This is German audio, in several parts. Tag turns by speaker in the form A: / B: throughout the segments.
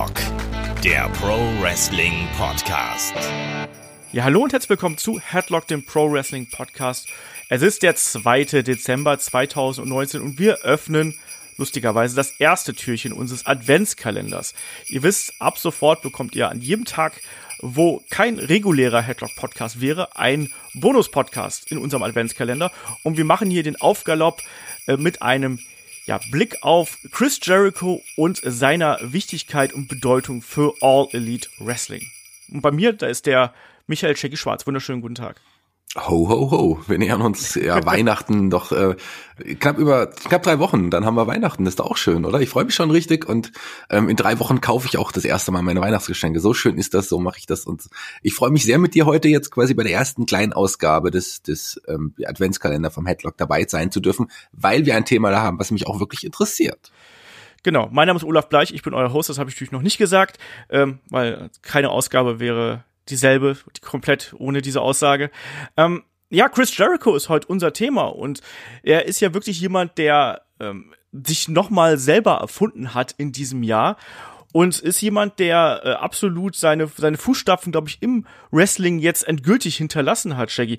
A: Headlock, der Pro Wrestling Podcast.
B: Ja, hallo und herzlich willkommen zu Headlock, dem Pro Wrestling Podcast. Es ist der 2. Dezember 2019 und wir öffnen lustigerweise das erste Türchen unseres Adventskalenders. Ihr wisst, ab sofort bekommt ihr an jedem Tag, wo kein regulärer Headlock Podcast wäre, ein Bonus Podcast in unserem Adventskalender und wir machen hier den Aufgalopp äh, mit einem ja, Blick auf Chris Jericho und seiner Wichtigkeit und Bedeutung für All Elite Wrestling. Und bei mir, da ist der Michael Shaggy Schwarz. Wunderschönen guten Tag.
C: Ho, ho, ho. Wir nähern uns ja Weihnachten doch äh, knapp über knapp drei Wochen. Dann haben wir Weihnachten. Das ist doch auch schön, oder? Ich freue mich schon richtig und ähm, in drei Wochen kaufe ich auch das erste Mal meine Weihnachtsgeschenke. So schön ist das, so mache ich das und ich freue mich sehr mit dir heute jetzt quasi bei der ersten kleinen Ausgabe des des ähm, Adventskalender vom Headlock dabei sein zu dürfen, weil wir ein Thema da haben, was mich auch wirklich interessiert.
B: Genau, mein Name ist Olaf Bleich, ich bin euer Host, das habe ich natürlich noch nicht gesagt, ähm, weil keine Ausgabe wäre dieselbe, die komplett ohne diese Aussage. Ähm, ja, Chris Jericho ist heute unser Thema und er ist ja wirklich jemand, der ähm, sich nochmal selber erfunden hat in diesem Jahr und ist jemand, der äh, absolut seine, seine Fußstapfen, glaube ich, im Wrestling jetzt endgültig hinterlassen hat, Shaggy.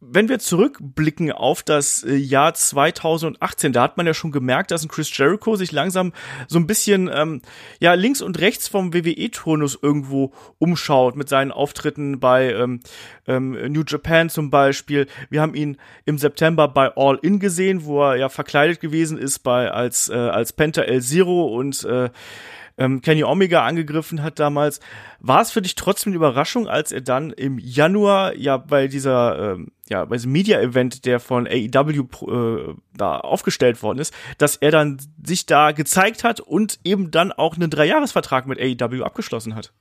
B: Wenn wir zurückblicken auf das äh, Jahr 2018, da hat man ja schon gemerkt, dass ein Chris Jericho sich langsam so ein bisschen ähm, ja links und rechts vom WWE-Turnus irgendwo umschaut mit seinen Auftritten bei ähm, ähm, New Japan zum Beispiel. Wir haben ihn im September bei All In gesehen, wo er ja verkleidet gewesen ist bei als äh, als Penta El Zero und äh, ähm, Kenny Omega angegriffen hat damals. War es für dich trotzdem eine Überraschung, als er dann im Januar ja bei dieser, ähm, ja, bei diesem Media-Event, der von AEW äh, da aufgestellt worden ist, dass er dann sich da gezeigt hat und eben dann auch einen Dreijahresvertrag mit AEW abgeschlossen hat?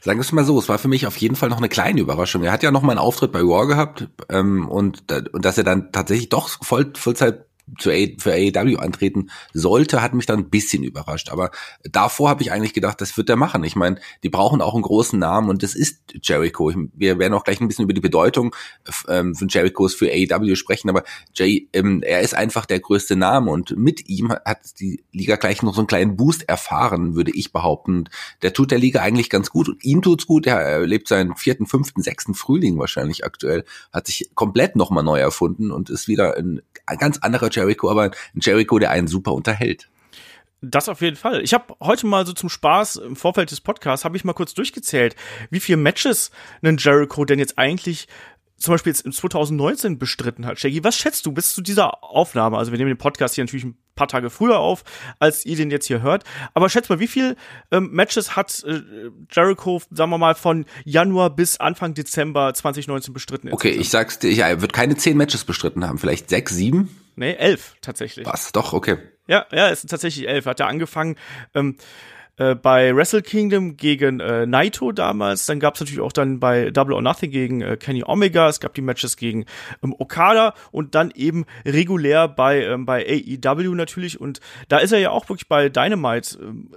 C: Sagen wir es mal so, es war für mich auf jeden Fall noch eine kleine Überraschung. Er hat ja noch mal einen Auftritt bei War gehabt ähm, und, und dass er dann tatsächlich doch voll, Vollzeit zu A für AEW antreten sollte, hat mich dann ein bisschen überrascht. Aber davor habe ich eigentlich gedacht, das wird er machen. Ich meine, die brauchen auch einen großen Namen und das ist Jericho. Wir werden auch gleich ein bisschen über die Bedeutung ähm, von Jerichos für AEW sprechen, aber Jay, ähm, er ist einfach der größte Name und mit ihm hat die Liga gleich noch so einen kleinen Boost erfahren, würde ich behaupten. Der tut der Liga eigentlich ganz gut und ihm tut's gut. Er lebt seinen vierten, fünften, sechsten Frühling wahrscheinlich aktuell, hat sich komplett nochmal neu erfunden und ist wieder ein ganz anderer Jericho, aber ein Jericho, der einen super unterhält.
B: Das auf jeden Fall. Ich habe heute mal so zum Spaß im Vorfeld des Podcasts habe ich mal kurz durchgezählt, wie viele Matches ein Jericho denn jetzt eigentlich zum Beispiel jetzt in 2019 bestritten hat. Shaggy, was schätzt du bis zu dieser Aufnahme? Also wir nehmen den Podcast hier natürlich ein paar Tage früher auf, als ihr den jetzt hier hört. Aber schätzt mal, wie viel ähm, Matches hat äh, Jericho, sagen wir mal, von Januar bis Anfang Dezember 2019 bestritten?
C: Okay, ich sag's dir, ja, er wird keine zehn Matches bestritten haben, vielleicht sechs, sieben?
B: Nee, elf tatsächlich.
C: Was? Doch, okay.
B: Ja, ja, es sind tatsächlich elf. Hat er angefangen ähm, äh, bei Wrestle Kingdom gegen äh, Naito damals. Dann gab es natürlich auch dann bei Double or Nothing gegen äh, Kenny Omega. Es gab die Matches gegen ähm, Okada und dann eben regulär bei ähm, bei AEW natürlich. Und da ist er ja auch wirklich bei Dynamite ähm,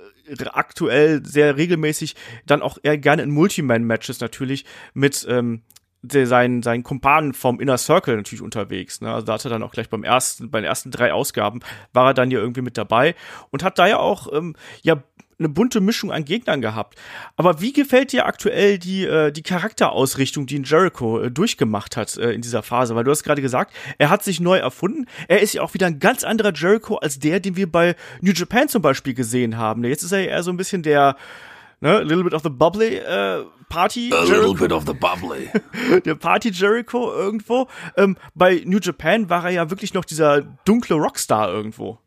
B: aktuell sehr regelmäßig dann auch eher gerne in Multiman-Matches natürlich mit ähm, seinen, seinen Kumpanen vom Inner Circle natürlich unterwegs. Ne? Also da hat er dann auch gleich beim ersten, bei den ersten drei Ausgaben war er dann ja irgendwie mit dabei und hat da ja auch ähm, ja eine bunte Mischung an Gegnern gehabt. Aber wie gefällt dir aktuell die, äh, die Charakterausrichtung, die in Jericho äh, durchgemacht hat äh, in dieser Phase? Weil du hast gerade gesagt, er hat sich neu erfunden. Er ist ja auch wieder ein ganz anderer Jericho als der, den wir bei New Japan zum Beispiel gesehen haben. Jetzt ist er ja eher so ein bisschen der, ne, a little bit of the bubbly äh, Party.
C: A Jericho. little bit of the bubbly.
B: der Party Jericho irgendwo. Ähm, bei New Japan war er ja wirklich noch dieser dunkle Rockstar irgendwo.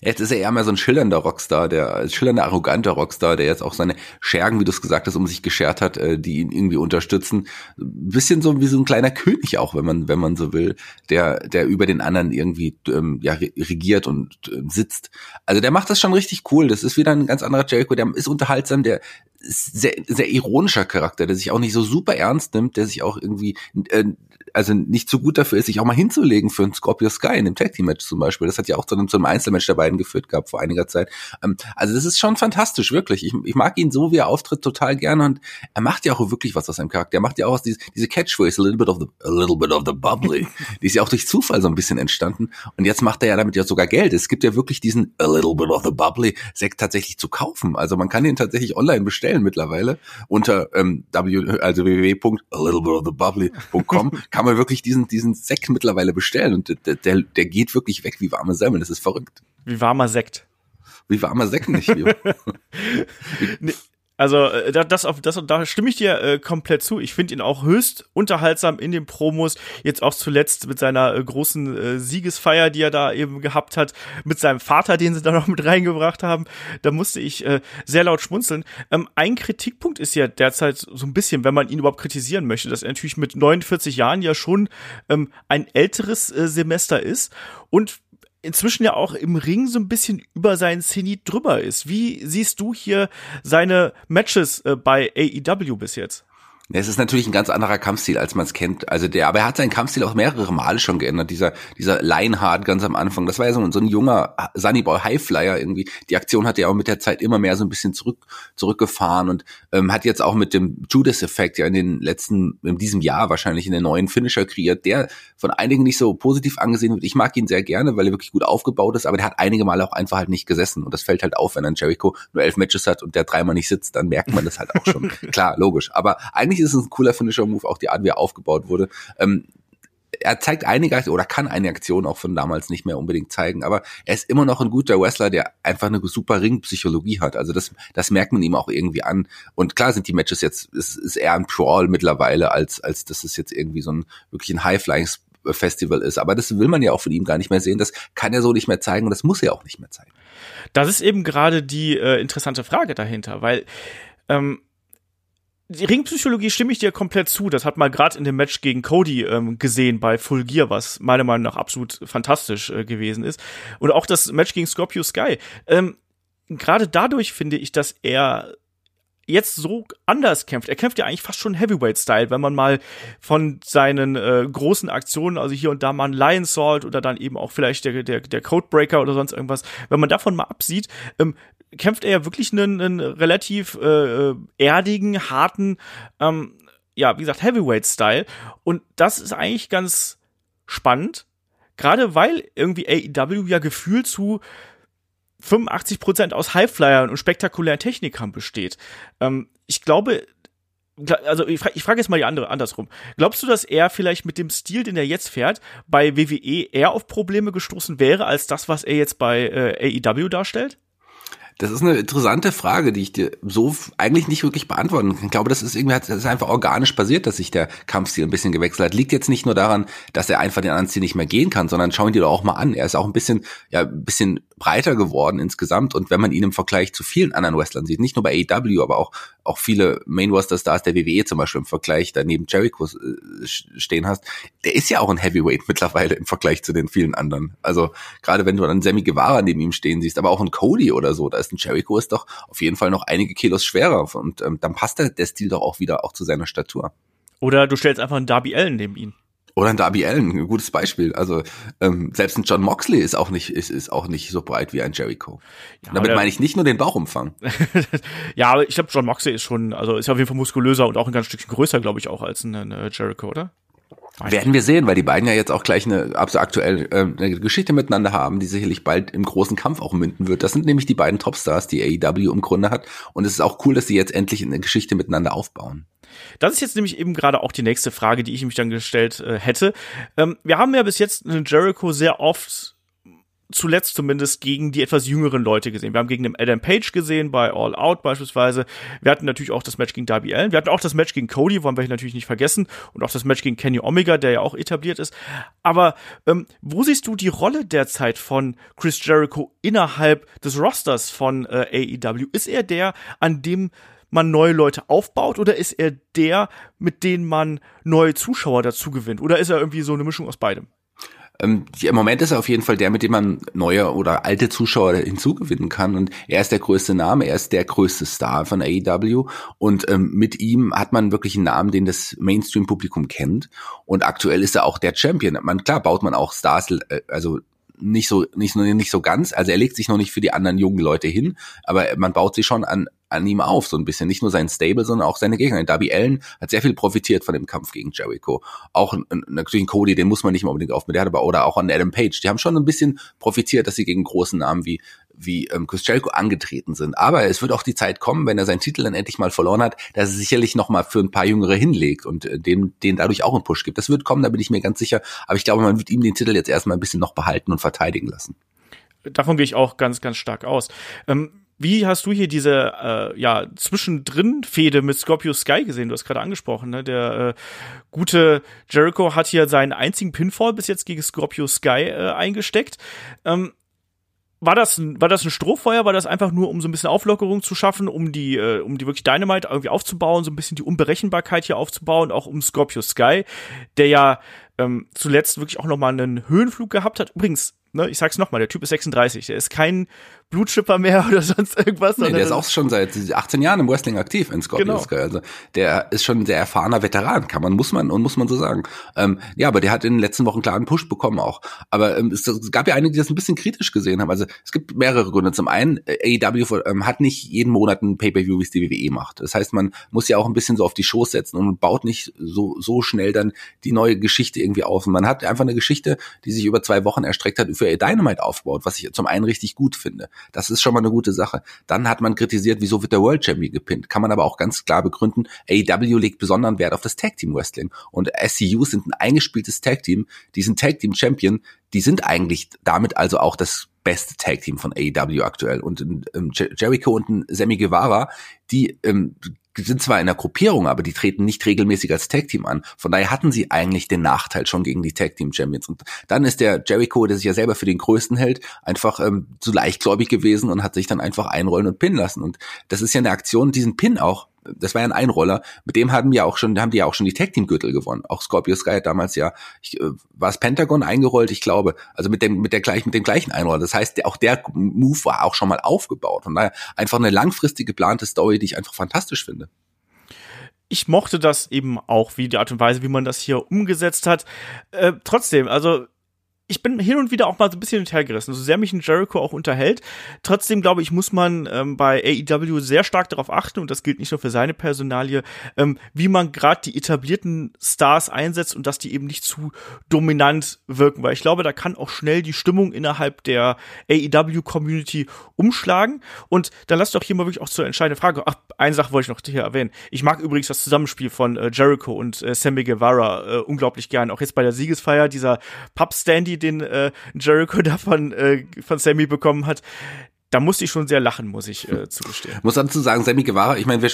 C: Jetzt ist er eher mal so ein schillernder Rockstar, der schillernder, arroganter Rockstar, der jetzt auch seine Schergen, wie du es gesagt hast, um sich geschert hat, äh, die ihn irgendwie unterstützen. Bisschen so wie so ein kleiner König auch, wenn man, wenn man so will, der, der über den anderen irgendwie ähm, ja, regiert und äh, sitzt. Also der macht das schon richtig cool. Das ist wieder ein ganz anderer Jericho, der ist unterhaltsam, der sehr, sehr ironischer Charakter, der sich auch nicht so super ernst nimmt, der sich auch irgendwie äh, also nicht so gut dafür ist, sich auch mal hinzulegen für ein Scorpio Sky in dem Tag Team Match zum Beispiel. Das hat ja auch zu einem, zu einem Einzelmatch der beiden geführt gehabt vor einiger Zeit. Ähm, also das ist schon fantastisch, wirklich. Ich, ich mag ihn so, wie er auftritt, total gerne und er macht ja auch wirklich was aus seinem Charakter. Er macht ja auch aus diese, diese Catchphrase, a little bit of the, a little bit of the bubbly. Die ist ja auch durch Zufall so ein bisschen entstanden und jetzt macht er ja damit ja sogar Geld. Es gibt ja wirklich diesen a little bit of the bubbly Sekt tatsächlich zu kaufen. Also man kann den tatsächlich online bestellen mittlerweile unter ähm, w, also www.a kann man wirklich diesen, diesen Sekt mittlerweile bestellen und der, der, der geht wirklich weg wie warme Semmeln. Das ist verrückt.
B: Wie warmer Sekt.
C: Wie warmer Sekt nicht.
B: nee, also äh, das, auf, das, da stimme ich dir äh, komplett zu. Ich finde ihn auch höchst unterhaltsam in den Promos. Jetzt auch zuletzt mit seiner äh, großen äh, Siegesfeier, die er da eben gehabt hat, mit seinem Vater, den sie da noch mit reingebracht haben. Da musste ich äh, sehr laut schmunzeln. Ähm, ein Kritikpunkt ist ja derzeit so ein bisschen, wenn man ihn überhaupt kritisieren möchte, dass er natürlich mit 49 Jahren ja schon ähm, ein älteres äh, Semester ist und inzwischen ja auch im Ring so ein bisschen über seinen Zenit drüber ist. Wie siehst du hier seine Matches äh, bei AEW bis jetzt?
C: Es ist natürlich ein ganz anderer Kampfstil, als man es kennt. Also der, aber er hat seinen Kampfstil auch mehrere Male schon geändert. Dieser, dieser Lionheart ganz am Anfang, das war ja so, so ein junger Sunnyboy Highflyer irgendwie. Die Aktion hat er auch mit der Zeit immer mehr so ein bisschen zurück, zurückgefahren und ähm, hat jetzt auch mit dem Judas-Effekt ja in den letzten, in diesem Jahr wahrscheinlich in den neuen Finisher kreiert, der von einigen nicht so positiv angesehen wird. Ich mag ihn sehr gerne, weil er wirklich gut aufgebaut ist, aber der hat einige Male auch einfach halt nicht gesessen. Und das fällt halt auf, wenn ein Jericho nur elf Matches hat und der dreimal nicht sitzt, dann merkt man das halt auch schon. Klar, logisch. Aber eigentlich eigentlich ist es ein cooler Finisher-Move, auch die Art, wie er aufgebaut wurde. Ähm, er zeigt einige oder kann eine Aktion auch von damals nicht mehr unbedingt zeigen, aber er ist immer noch ein guter Wrestler, der einfach eine super Ringpsychologie hat. Also das, das merkt man ihm auch irgendwie an. Und klar sind die Matches jetzt, es ist eher ein Brawl mittlerweile, als, als dass es jetzt irgendwie so ein wirklich ein High-Flying Festival ist. Aber das will man ja auch von ihm gar nicht mehr sehen. Das kann er so nicht mehr zeigen und das muss er auch nicht mehr zeigen.
B: Das ist eben gerade die äh, interessante Frage dahinter, weil ähm, die Ringpsychologie stimme ich dir komplett zu. Das hat man gerade in dem Match gegen Cody ähm, gesehen bei Full Gear, was meiner Meinung nach absolut fantastisch äh, gewesen ist. Und auch das Match gegen Scorpio Sky. Ähm, gerade dadurch finde ich, dass er jetzt so anders kämpft. Er kämpft ja eigentlich fast schon Heavyweight-Style, wenn man mal von seinen äh, großen Aktionen, also hier und da mal ein Lion Salt oder dann eben auch vielleicht der, der, der Codebreaker oder sonst irgendwas, wenn man davon mal absieht, ähm, kämpft er ja wirklich einen, einen relativ äh, äh, erdigen, harten, ähm, ja, wie gesagt, Heavyweight-Style. Und das ist eigentlich ganz spannend, gerade weil irgendwie AEW ja gefühlt zu 85% aus Highflyern und spektakulären Technikern besteht. Ähm, ich glaube, also ich frage frag jetzt mal die andere andersrum. Glaubst du, dass er vielleicht mit dem Stil, den er jetzt fährt, bei WWE eher auf Probleme gestoßen wäre, als das, was er jetzt bei äh, AEW darstellt?
C: Das ist eine interessante Frage, die ich dir so eigentlich nicht wirklich beantworten kann. Ich glaube, das ist irgendwie, das ist einfach organisch passiert, dass sich der Kampfstil ein bisschen gewechselt hat. Liegt jetzt nicht nur daran, dass er einfach den anderen Stil nicht mehr gehen kann, sondern schau ihn dir doch auch mal an. Er ist auch ein bisschen, ja, ein bisschen breiter geworden insgesamt. Und wenn man ihn im Vergleich zu vielen anderen Wrestlern sieht, nicht nur bei AEW, aber auch, auch viele Main Roster Stars der WWE zum Beispiel im Vergleich daneben Jericho äh, stehen hast, der ist ja auch ein Heavyweight mittlerweile im Vergleich zu den vielen anderen. Also gerade wenn du dann Sammy Guevara neben ihm stehen siehst, aber auch ein Cody oder so, da ist ein Jericho ist doch auf jeden Fall noch einige Kilos schwerer und ähm, dann passt der, der Stil doch auch wieder auch zu seiner Statur.
B: Oder du stellst einfach einen Darby Allen neben ihn.
C: Oder ein Darby Allen, ein gutes Beispiel. Also ähm, selbst ein John Moxley ist auch nicht ist, ist auch nicht so breit wie ein Jericho. Ja, Damit meine ich nicht nur den Bauchumfang.
B: ja, aber ich glaube, John Moxley ist schon, also ist auf jeden Fall muskulöser und auch ein ganz Stückchen größer, glaube ich, auch als ein, ein Jericho, oder?
C: Werden wir sehen, weil die beiden ja jetzt auch gleich eine absolut aktuell äh, eine Geschichte miteinander haben, die sicherlich bald im großen Kampf auch münden wird. Das sind nämlich die beiden Topstars, die AEW im Grunde hat. Und es ist auch cool, dass sie jetzt endlich eine Geschichte miteinander aufbauen.
B: Das ist jetzt nämlich eben gerade auch die nächste Frage, die ich mich dann gestellt äh, hätte. Ähm, wir haben ja bis jetzt einen Jericho sehr oft zuletzt zumindest gegen die etwas jüngeren Leute gesehen. Wir haben gegen den Adam Page gesehen bei All Out beispielsweise. Wir hatten natürlich auch das Match gegen Darby Allen. Wir hatten auch das Match gegen Cody, wollen wir natürlich nicht vergessen. Und auch das Match gegen Kenny Omega, der ja auch etabliert ist. Aber ähm, wo siehst du die Rolle derzeit von Chris Jericho innerhalb des Rosters von äh, AEW? Ist er der, an dem man neue Leute aufbaut oder ist er der, mit dem man neue Zuschauer dazu gewinnt? Oder ist er irgendwie so eine Mischung aus beidem?
C: ähm, im Moment ist er auf jeden Fall der, mit dem man neue oder alte Zuschauer hinzugewinnen kann. Und er ist der größte Name, er ist der größte Star von AEW. Und ähm, mit ihm hat man wirklich einen Namen, den das Mainstream-Publikum kennt. Und aktuell ist er auch der Champion. Man, klar baut man auch Stars, äh, also nicht so nicht nicht so ganz. Also er legt sich noch nicht für die anderen jungen Leute hin, aber man baut sie schon an an ihm auf, so ein bisschen. Nicht nur sein Stable, sondern auch seine Gegner. Darby Allen hat sehr viel profitiert von dem Kampf gegen Jericho. Auch natürlich ein Cody, den muss man nicht mehr unbedingt auf mit aber oder auch an Adam Page. Die haben schon ein bisschen profitiert, dass sie gegen großen Namen wie wie ähm, Chris angetreten sind. Aber es wird auch die Zeit kommen, wenn er seinen Titel dann endlich mal verloren hat, dass er sicherlich noch mal für ein paar Jüngere hinlegt und äh, dem den dadurch auch einen Push gibt. Das wird kommen, da bin ich mir ganz sicher. Aber ich glaube, man wird ihm den Titel jetzt erstmal ein bisschen noch behalten und verteidigen lassen.
B: Davon gehe ich auch ganz, ganz stark aus. Ähm wie hast du hier diese äh, ja zwischendrin Fehde mit Scorpio Sky gesehen? Du hast gerade angesprochen, ne? Der äh, gute Jericho hat hier seinen einzigen Pinfall bis jetzt gegen Scorpio Sky äh, eingesteckt. Ähm, war das, war das ein Strohfeuer? War das einfach nur, um so ein bisschen Auflockerung zu schaffen, um die, äh, um die wirklich Dynamite irgendwie aufzubauen, so ein bisschen die Unberechenbarkeit hier aufzubauen, auch um Scorpio Sky, der ja ähm, zuletzt wirklich auch noch mal einen Höhenflug gehabt hat. Übrigens, ne, ich sag's nochmal, der Typ ist 36, der ist kein Blutschipper mehr oder sonst irgendwas.
C: Nee, der ist auch schon seit 18 Jahren im Wrestling aktiv in Scorpio genau. Also der ist schon ein sehr erfahrener Veteran, kann man, muss man und muss man so sagen. Ähm, ja, aber der hat in den letzten Wochen klar einen Push bekommen auch. Aber ähm, es, es, gab ja einige, die das ein bisschen kritisch gesehen haben. Also es gibt mehrere Gründe. Zum einen, äh, AEW ähm, hat nicht jeden Monat ein Pay-Per-View, wie es die WWE macht. Das heißt, man muss ja auch ein bisschen so auf die Shows setzen und baut nicht so, so schnell dann die neue Geschichte irgendwie auf. Und man hat einfach eine Geschichte, die sich über zwei Wochen erstreckt hat, für Dynamite aufgebaut, was ich zum einen richtig gut finde. Das ist schon mal eine gute Sache. Dann hat man kritisiert, wieso wird der World Champion gepinnt. Kann man aber auch ganz klar begründen, AEW legt besonderen Wert auf das Tag Team Wrestling. Und SCU sind ein eingespieltes Tag Team. Diesen Tag Team Champion, die sind eigentlich damit also auch das beste Tag Team von AEW aktuell. Und ähm, Jericho und ein Sammy Guevara, die ähm, sind zwar in der Gruppierung, aber die treten nicht regelmäßig als Tag Team an. Von daher hatten sie eigentlich den Nachteil schon gegen die Tag Team Champions. Und dann ist der Jericho, der sich ja selber für den Größten hält, einfach ähm, zu leichtgläubig gewesen und hat sich dann einfach einrollen und pinnen lassen. Und das ist ja eine Aktion, diesen Pin auch das war ja ein Einroller, mit dem haben ja auch schon, haben die ja auch schon die Tag Team Gürtel gewonnen. Auch Scorpio Sky hat damals ja, ich, äh, war es Pentagon eingerollt, ich glaube, also mit dem mit der gleichen mit dem gleichen Einroller. Das heißt, auch der Move war auch schon mal aufgebaut. Und daher einfach eine langfristig geplante Story, die ich einfach fantastisch finde
B: ich mochte das eben auch, wie die Art und Weise, wie man das hier umgesetzt hat. Äh, trotzdem, also ich bin hin und wieder auch mal so ein bisschen hinterhergerissen, so sehr mich ein Jericho auch unterhält. Trotzdem glaube ich, muss man ähm, bei AEW sehr stark darauf achten, und das gilt nicht nur für seine Personalie, ähm, wie man gerade die etablierten Stars einsetzt und dass die eben nicht zu dominant wirken, weil ich glaube, da kann auch schnell die Stimmung innerhalb der AEW-Community umschlagen. Und dann lass doch hier mal wirklich auch zur entscheidenden Frage. Ach, eine Sache wollte ich noch hier erwähnen. Ich mag übrigens das Zusammenspiel von äh, Jericho und äh, Sammy Guevara äh, unglaublich gern. Auch jetzt bei der Siegesfeier, dieser Pub-Standy den äh, Jericho da von, äh, von Sammy bekommen hat, da musste ich schon sehr lachen, muss ich äh, zugestehen.
C: Muss dazu sagen, Sammy Guevara, ich meine, wir,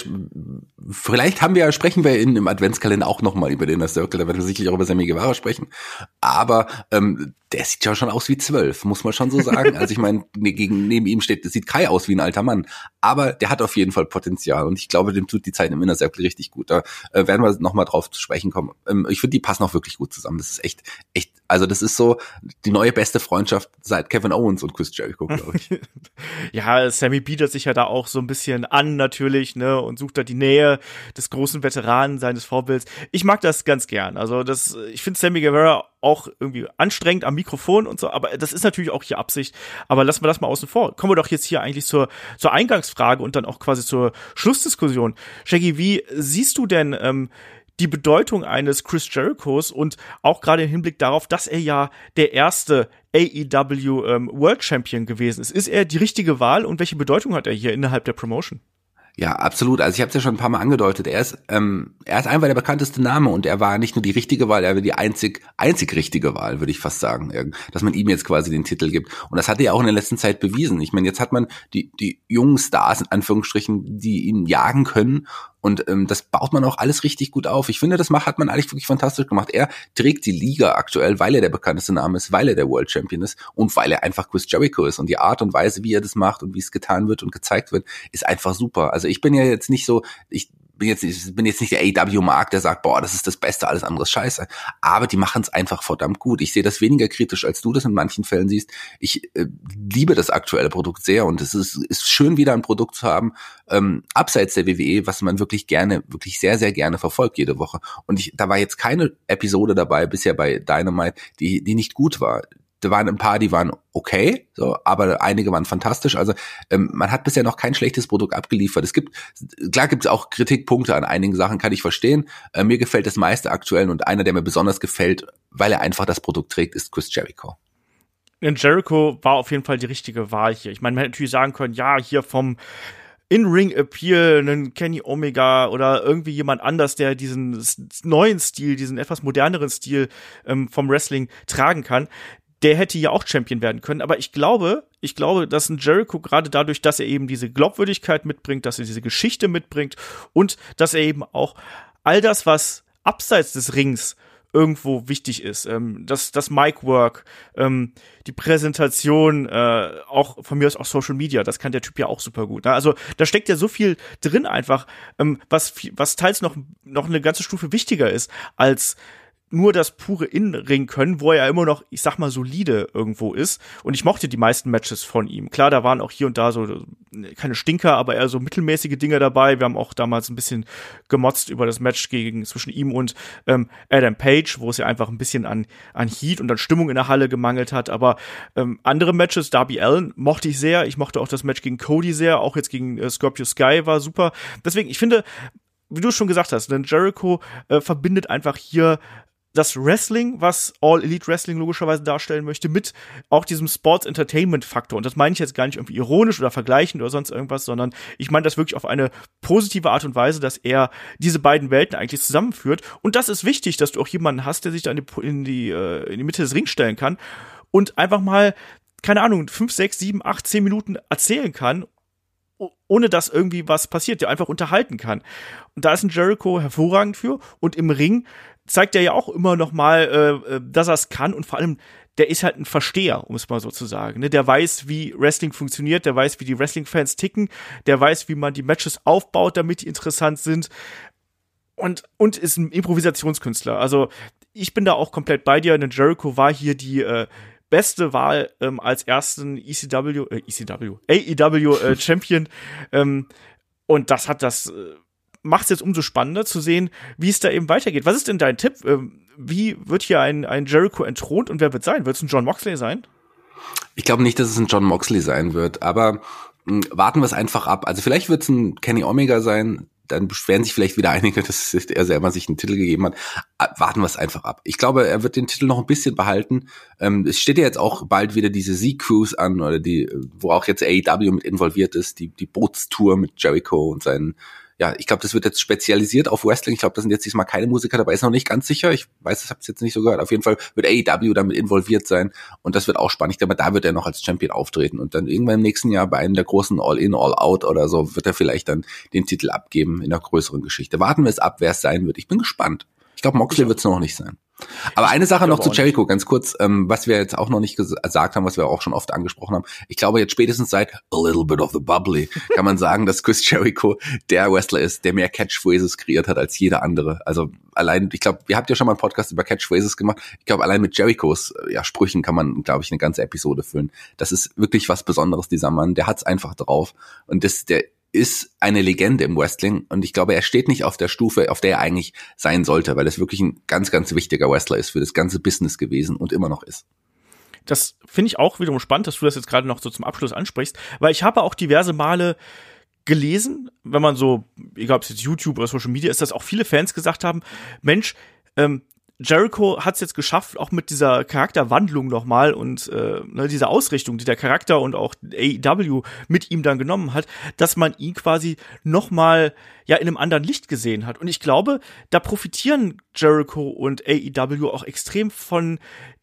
C: vielleicht haben wir, sprechen wir in, im Adventskalender auch nochmal über den Inner Circle, da werden wir sicherlich auch über Sammy Guevara sprechen. Aber ähm, der sieht ja schon aus wie zwölf, muss man schon so sagen. Also ich meine, ne, gegen neben ihm steht, das sieht Kai aus wie ein alter Mann. Aber der hat auf jeden Fall Potenzial und ich glaube, dem tut die Zeit im Inner Circle richtig gut. Da äh, werden wir nochmal drauf zu sprechen kommen. Ähm, ich finde, die passen auch wirklich gut zusammen. Das ist echt, echt, also das ist so die neue beste Freundschaft seit Kevin Owens und Chris Jericho, glaube ich.
B: ja, Sammy bietet sich ja da auch so ein bisschen an natürlich, ne, und sucht da die Nähe des großen Veteranen seines Vorbilds. Ich mag das ganz gern. Also das, ich finde Sammy Guevara auch irgendwie anstrengend am Mikrofon und so, aber das ist natürlich auch hier Absicht. Aber lassen wir das mal außen vor. Kommen wir doch jetzt hier eigentlich zur, zur Eingangsfrage und dann auch quasi zur Schlussdiskussion. Shaggy, wie siehst du denn ähm, die Bedeutung eines Chris Jerichos und auch gerade im Hinblick darauf, dass er ja der erste AEW ähm, World Champion gewesen ist. Ist er die richtige Wahl und welche Bedeutung hat er hier innerhalb der Promotion?
C: Ja, absolut. Also ich habe es ja schon ein paar Mal angedeutet. Er ist, ähm, er ist einfach der bekannteste Name und er war nicht nur die richtige Wahl, er war die einzig, einzig richtige Wahl, würde ich fast sagen, dass man ihm jetzt quasi den Titel gibt. Und das hat er ja auch in der letzten Zeit bewiesen. Ich meine, jetzt hat man die, die jungen Stars in Anführungsstrichen, die ihn jagen können und ähm, das baut man auch alles richtig gut auf. Ich finde, das macht, hat man eigentlich wirklich fantastisch gemacht. Er trägt die Liga aktuell, weil er der bekannteste Name ist, weil er der World Champion ist und weil er einfach Chris Jericho ist. Und die Art und Weise, wie er das macht und wie es getan wird und gezeigt wird, ist einfach super. Also ich bin ja jetzt nicht so, ich bin jetzt, ich bin jetzt nicht der AW-Mark, der sagt, boah, das ist das Beste, alles andere ist scheiße. Aber die machen es einfach verdammt gut. Ich sehe das weniger kritisch, als du das in manchen Fällen siehst. Ich äh, liebe das aktuelle Produkt sehr und es ist, ist schön, wieder ein Produkt zu haben, ähm, abseits der WWE, was man wirklich gerne, wirklich sehr, sehr gerne verfolgt jede Woche. Und ich, da war jetzt keine Episode dabei bisher bei Dynamite, die, die nicht gut war da waren ein paar, die waren okay, so, aber einige waren fantastisch. Also ähm, man hat bisher noch kein schlechtes Produkt abgeliefert. Es gibt, klar gibt es auch Kritikpunkte an einigen Sachen, kann ich verstehen. Äh, mir gefällt das meiste aktuell und einer, der mir besonders gefällt, weil er einfach das Produkt trägt, ist Chris Jericho.
B: Und Jericho war auf jeden Fall die richtige Wahl hier. Ich meine, man hätte natürlich sagen können, ja, hier vom in-Ring-Appeal, einen Kenny Omega oder irgendwie jemand anders, der diesen neuen Stil, diesen etwas moderneren Stil ähm, vom Wrestling tragen kann der hätte ja auch Champion werden können. Aber ich glaube, ich glaube, dass ein Jericho gerade dadurch, dass er eben diese Glaubwürdigkeit mitbringt, dass er diese Geschichte mitbringt und dass er eben auch all das, was abseits des Rings irgendwo wichtig ist. Ähm, das, das Mic-Work, ähm, die Präsentation, äh, auch von mir aus auch Social Media, das kann der Typ ja auch super gut. Ne? Also da steckt ja so viel drin einfach, ähm, was, was teils noch, noch eine ganze Stufe wichtiger ist als nur das pure Innenring können, wo er ja immer noch, ich sag mal, solide irgendwo ist. Und ich mochte die meisten Matches von ihm. Klar, da waren auch hier und da so keine Stinker, aber eher so mittelmäßige Dinge dabei. Wir haben auch damals ein bisschen gemotzt über das Match gegen zwischen ihm und ähm, Adam Page, wo es ja einfach ein bisschen an, an Heat und an Stimmung in der Halle gemangelt hat. Aber ähm, andere Matches, Darby Allen mochte ich sehr. Ich mochte auch das Match gegen Cody sehr, auch jetzt gegen äh, Scorpio Sky war super. Deswegen, ich finde, wie du schon gesagt hast, denn Jericho äh, verbindet einfach hier das Wrestling, was All Elite Wrestling logischerweise darstellen möchte, mit auch diesem Sports Entertainment Faktor. Und das meine ich jetzt gar nicht irgendwie ironisch oder vergleichend oder sonst irgendwas, sondern ich meine das wirklich auf eine positive Art und Weise, dass er diese beiden Welten eigentlich zusammenführt. Und das ist wichtig, dass du auch jemanden hast, der sich da in die, in die, äh, in die Mitte des Rings stellen kann und einfach mal, keine Ahnung, fünf, sechs, sieben, acht, zehn Minuten erzählen kann ohne dass irgendwie was passiert, der einfach unterhalten kann. Und da ist ein Jericho hervorragend für. Und im Ring zeigt er ja auch immer noch mal, äh, äh dass er es kann und vor allem der ist halt ein Versteher, um es mal so zu sagen. Ne? Der weiß, wie Wrestling funktioniert, der weiß, wie die Wrestling-Fans ticken, der weiß, wie man die Matches aufbaut, damit die interessant sind. Und, und ist ein Improvisationskünstler. Also ich bin da auch komplett bei dir. Denn Jericho war hier die äh, beste Wahl ähm, als ersten ECW, äh, ECW, AEW äh, Champion. ähm, und das hat das äh, macht es jetzt umso spannender zu sehen, wie es da eben weitergeht. Was ist denn dein Tipp? Ähm, wie wird hier ein, ein Jericho entthront und wer wird sein? Wird es ein John Moxley sein?
C: Ich glaube nicht, dass es ein John Moxley sein wird, aber mh, hm, warten wir es einfach ab. Also vielleicht wird es ein Kenny Omega sein, dann beschweren sich vielleicht wieder einige, dass er selber sich einen Titel gegeben hat. Ah, warten wir es einfach ab. Ich glaube, er wird den Titel noch ein bisschen behalten. Ähm, es steht ja jetzt auch bald wieder diese Z-Cruise an, oder die, wo auch jetzt AEW mit involviert ist, die, die Bootstour mit Jericho und seinen ja, ich glaube, das wird jetzt spezialisiert auf Wrestling. Ich glaube, da sind jetzt diesmal keine Musiker dabei, ist noch nicht ganz sicher. Ich weiß, ich habe es jetzt nicht so gehört. Auf jeden Fall wird AEW damit involviert sein und das wird auch spannend. Ich glaube, da wird er noch als Champion auftreten und dann irgendwann im nächsten Jahr bei einem der großen All-In, All-Out oder so wird er vielleicht dann den Titel abgeben in einer größeren Geschichte. Warten wir es ab, wer es sein wird. Ich bin gespannt. Ich glaube, Moxley wird es noch nicht sein. Aber eine Sache noch zu Jericho, ganz kurz, ähm, was wir jetzt auch noch nicht gesagt haben, was wir auch schon oft angesprochen haben. Ich glaube jetzt spätestens seit A Little Bit of the Bubbly kann man sagen, dass Chris Jericho der Wrestler ist, der mehr Catchphrases kreiert hat als jeder andere. Also allein, ich glaube, ihr habt ja schon mal einen Podcast über Catchphrases gemacht. Ich glaube, allein mit Jerichos äh, ja, Sprüchen kann man, glaube ich, eine ganze Episode füllen. Das ist wirklich was Besonderes, dieser Mann. Der hat's einfach drauf. Und das, der ist eine Legende im Wrestling und ich glaube, er steht nicht auf der Stufe, auf der er eigentlich sein sollte, weil es wirklich ein ganz, ganz wichtiger Wrestler ist für das ganze Business gewesen und immer noch ist.
B: Das finde ich auch wiederum spannend, dass du das jetzt gerade noch so zum Abschluss ansprichst, weil ich habe auch diverse Male gelesen, wenn man so, egal ob es jetzt YouTube oder Social Media ist, dass auch viele Fans gesagt haben, Mensch, ähm, Jericho hat es jetzt geschafft, auch mit dieser Charakterwandlung nochmal und äh, ne, dieser Ausrichtung, die der Charakter und auch AEW mit ihm dann genommen hat, dass man ihn quasi nochmal ja in einem anderen Licht gesehen hat. Und ich glaube, da profitieren Jericho und AEW auch extrem von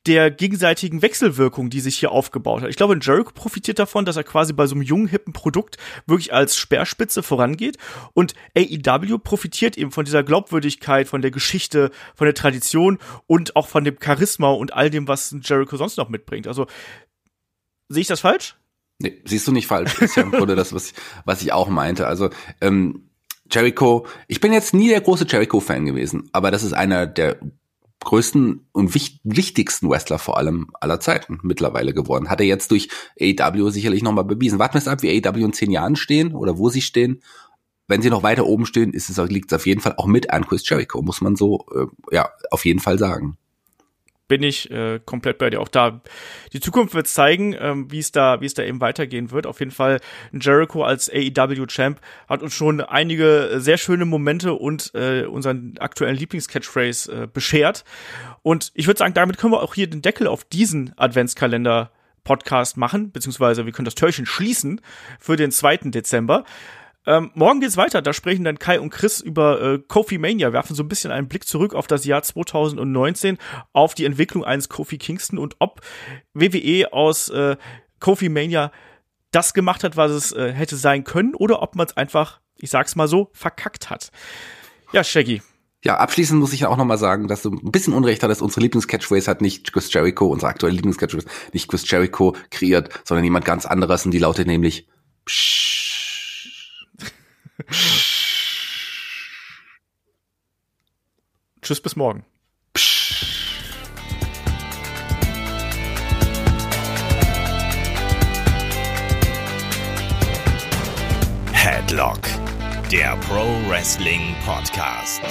B: der gegenseitigen Wechselwirkung, die sich hier aufgebaut hat. Ich glaube, Jericho profitiert davon, dass er quasi bei so einem jungen, hippen Produkt wirklich als Speerspitze vorangeht und AEW profitiert eben von dieser Glaubwürdigkeit, von der Geschichte, von der Tradition und auch von dem Charisma und all dem, was Jericho sonst noch mitbringt. Also, sehe ich das falsch?
C: Nee, siehst du nicht falsch. Das ist ja im Grunde das, was, was ich auch meinte. Also, ähm, Jericho, ich bin jetzt nie der große Jericho-Fan gewesen, aber das ist einer der größten und wich wichtigsten Wrestler vor allem aller Zeiten mittlerweile geworden. Hat er jetzt durch AEW sicherlich nochmal bewiesen. Warten wir es ab, wie AEW in zehn Jahren stehen oder wo sie stehen. Wenn sie noch weiter oben stehen, ist es, liegt es auf jeden Fall auch mit an Chris Jericho, muss man so äh, ja auf jeden Fall sagen
B: bin ich äh, komplett bei dir. Auch da, die Zukunft wird zeigen, ähm, wie es da, wie es da eben weitergehen wird. Auf jeden Fall, Jericho als AEW-Champ hat uns schon einige sehr schöne Momente und äh, unseren aktuellen Lieblings-Catchphrase äh, beschert. Und ich würde sagen, damit können wir auch hier den Deckel auf diesen Adventskalender Podcast machen, beziehungsweise wir können das Türchen schließen für den 2. Dezember. Ähm, morgen geht's weiter. Da sprechen dann Kai und Chris über äh, Kofi Mania, werfen so ein bisschen einen Blick zurück auf das Jahr 2019, auf die Entwicklung eines Kofi Kingston und ob WWE aus äh, Kofi Mania das gemacht hat, was es äh, hätte sein können, oder ob man es einfach, ich sag's mal so, verkackt hat. Ja, Shaggy.
C: Ja, abschließend muss ich ja auch nochmal sagen, dass du ein bisschen Unrecht hattest. Unsere Lieblingscatchphrase hat nicht Chris Jericho, unsere aktuelle Lieblingscatchphrase, nicht Chris Jericho kreiert, sondern jemand ganz anderes und die lautet nämlich Psch
B: Tschüss, bis morgen.
A: Headlock, der Pro Wrestling Podcast.